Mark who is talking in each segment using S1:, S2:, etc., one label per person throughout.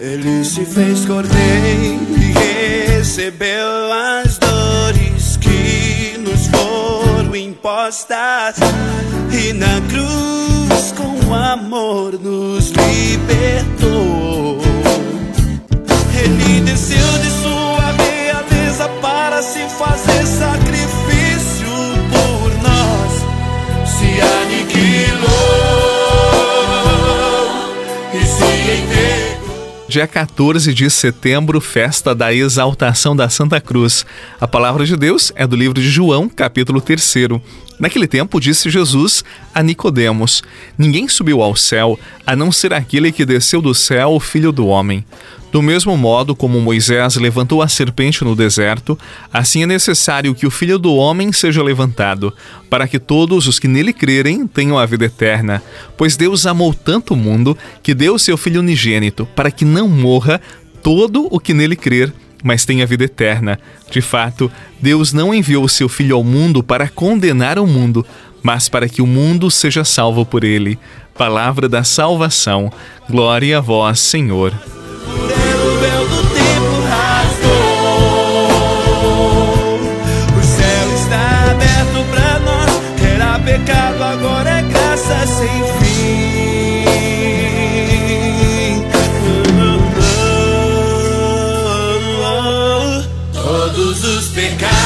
S1: Ele se fez cordeiro e recebeu as dores que nos foram impostas. E na cruz, com amor, nos libertou.
S2: Dia 14 de setembro, festa da exaltação da Santa Cruz. A palavra de Deus é do livro de João, capítulo 3. Naquele tempo disse Jesus a Nicodemos: Ninguém subiu ao céu, a não ser aquele que desceu do céu, o Filho do homem. Do mesmo modo como Moisés levantou a serpente no deserto, assim é necessário que o Filho do homem seja levantado, para que todos os que nele crerem tenham a vida eterna. Pois Deus amou tanto o mundo que deu seu Filho unigênito, para que não morra todo o que nele crer mas tem a vida eterna. De fato, Deus não enviou o seu Filho ao mundo para condenar o mundo, mas para que o mundo seja salvo por ele. Palavra da salvação. Glória a vós, Senhor.
S1: Todos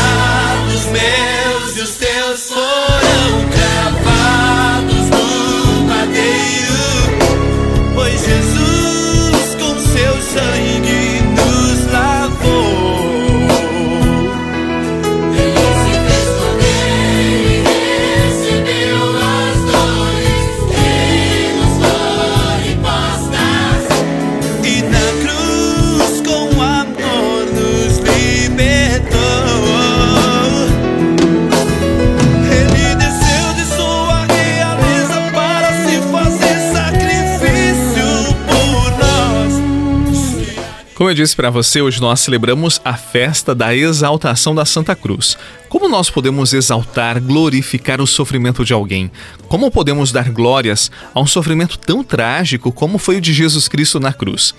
S2: Como eu disse para você, hoje nós celebramos a festa da exaltação da Santa Cruz. Como nós podemos exaltar, glorificar o sofrimento de alguém? Como podemos dar glórias a um sofrimento tão trágico como foi o de Jesus Cristo na cruz?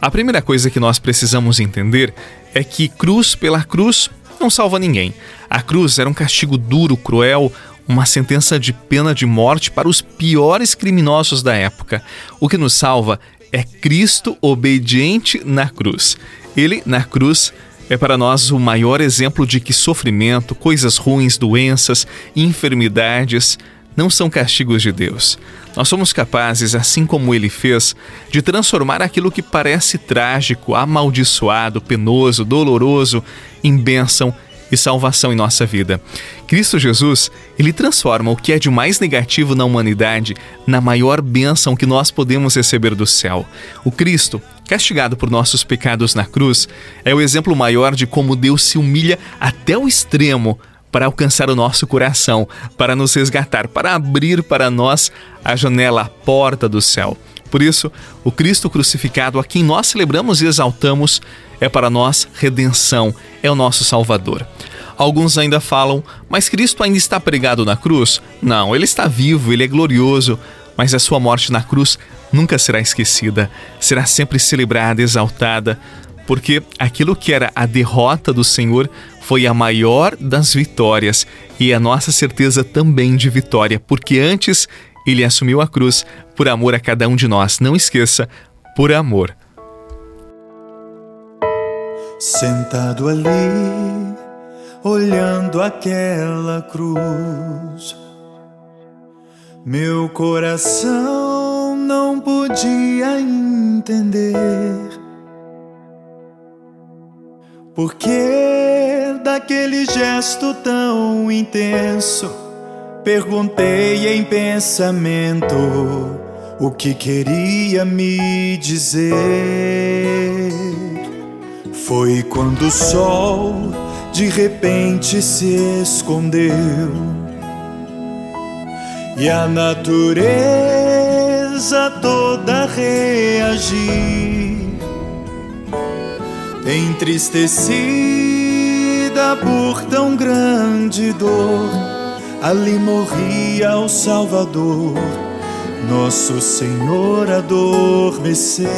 S2: A primeira coisa que nós precisamos entender é que cruz pela cruz não salva ninguém. A cruz era um castigo duro, cruel, uma sentença de pena de morte para os piores criminosos da época. O que nos salva é Cristo obediente na cruz. Ele, na cruz, é para nós o maior exemplo de que sofrimento, coisas ruins, doenças, enfermidades não são castigos de Deus. Nós somos capazes, assim como ele fez, de transformar aquilo que parece trágico, amaldiçoado, penoso, doloroso, em bênção e salvação em nossa vida. Cristo Jesus, ele transforma o que é de mais negativo na humanidade na maior bênção que nós podemos receber do céu. O Cristo, castigado por nossos pecados na cruz, é o exemplo maior de como Deus se humilha até o extremo para alcançar o nosso coração, para nos resgatar, para abrir para nós a janela, a porta do céu. Por isso, o Cristo crucificado, a quem nós celebramos e exaltamos, é para nós redenção, é o nosso Salvador. Alguns ainda falam, mas Cristo ainda está pregado na cruz? Não, ele está vivo, ele é glorioso, mas a sua morte na cruz nunca será esquecida, será sempre celebrada, exaltada, porque aquilo que era a derrota do Senhor foi a maior das vitórias e a nossa certeza também de vitória, porque antes ele assumiu a cruz por amor a cada um de nós. Não esqueça, por amor.
S1: Sentado ali, olhando aquela cruz, meu coração não podia entender. Porque daquele gesto tão intenso, perguntei em pensamento o que queria me dizer. Foi quando o sol de repente se escondeu e a natureza toda reagiu, entristecida por tão grande dor. Ali morria o Salvador, nosso Senhor adormeceu.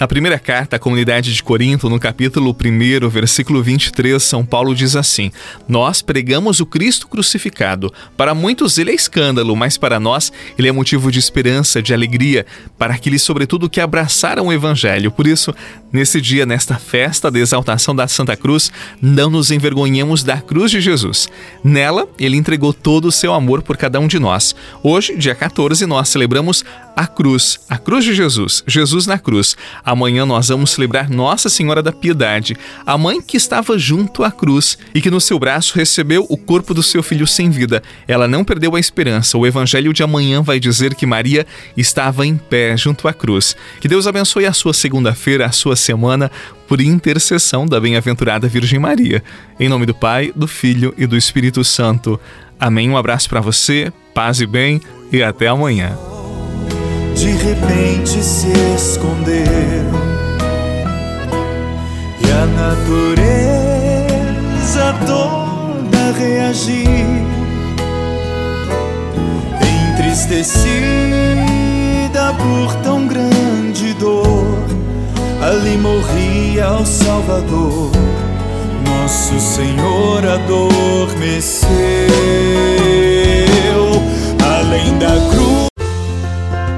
S2: Na primeira carta à comunidade de Corinto, no capítulo 1, versículo 23, São Paulo diz assim: Nós pregamos o Cristo crucificado. Para muitos ele é escândalo, mas para nós ele é motivo de esperança, de alegria, para aqueles, sobretudo, que abraçaram o Evangelho. Por isso, nesse dia, nesta festa de exaltação da Santa Cruz, não nos envergonhemos da cruz de Jesus. Nela, ele entregou todo o seu amor por cada um de nós. Hoje, dia 14, nós celebramos a cruz, a cruz de Jesus, Jesus na cruz. Amanhã nós vamos celebrar Nossa Senhora da Piedade, a mãe que estava junto à cruz e que no seu braço recebeu o corpo do seu filho sem vida. Ela não perdeu a esperança. O evangelho de amanhã vai dizer que Maria estava em pé junto à cruz. Que Deus abençoe a sua segunda-feira, a sua semana, por intercessão da bem-aventurada Virgem Maria. Em nome do Pai, do Filho e do Espírito Santo. Amém. Um abraço para você, paz e bem e até amanhã
S1: de repente se esconderam e a natureza toda reagiu, entristecida por Ali morria o Salvador, nosso Senhor adormeceu além da cruz.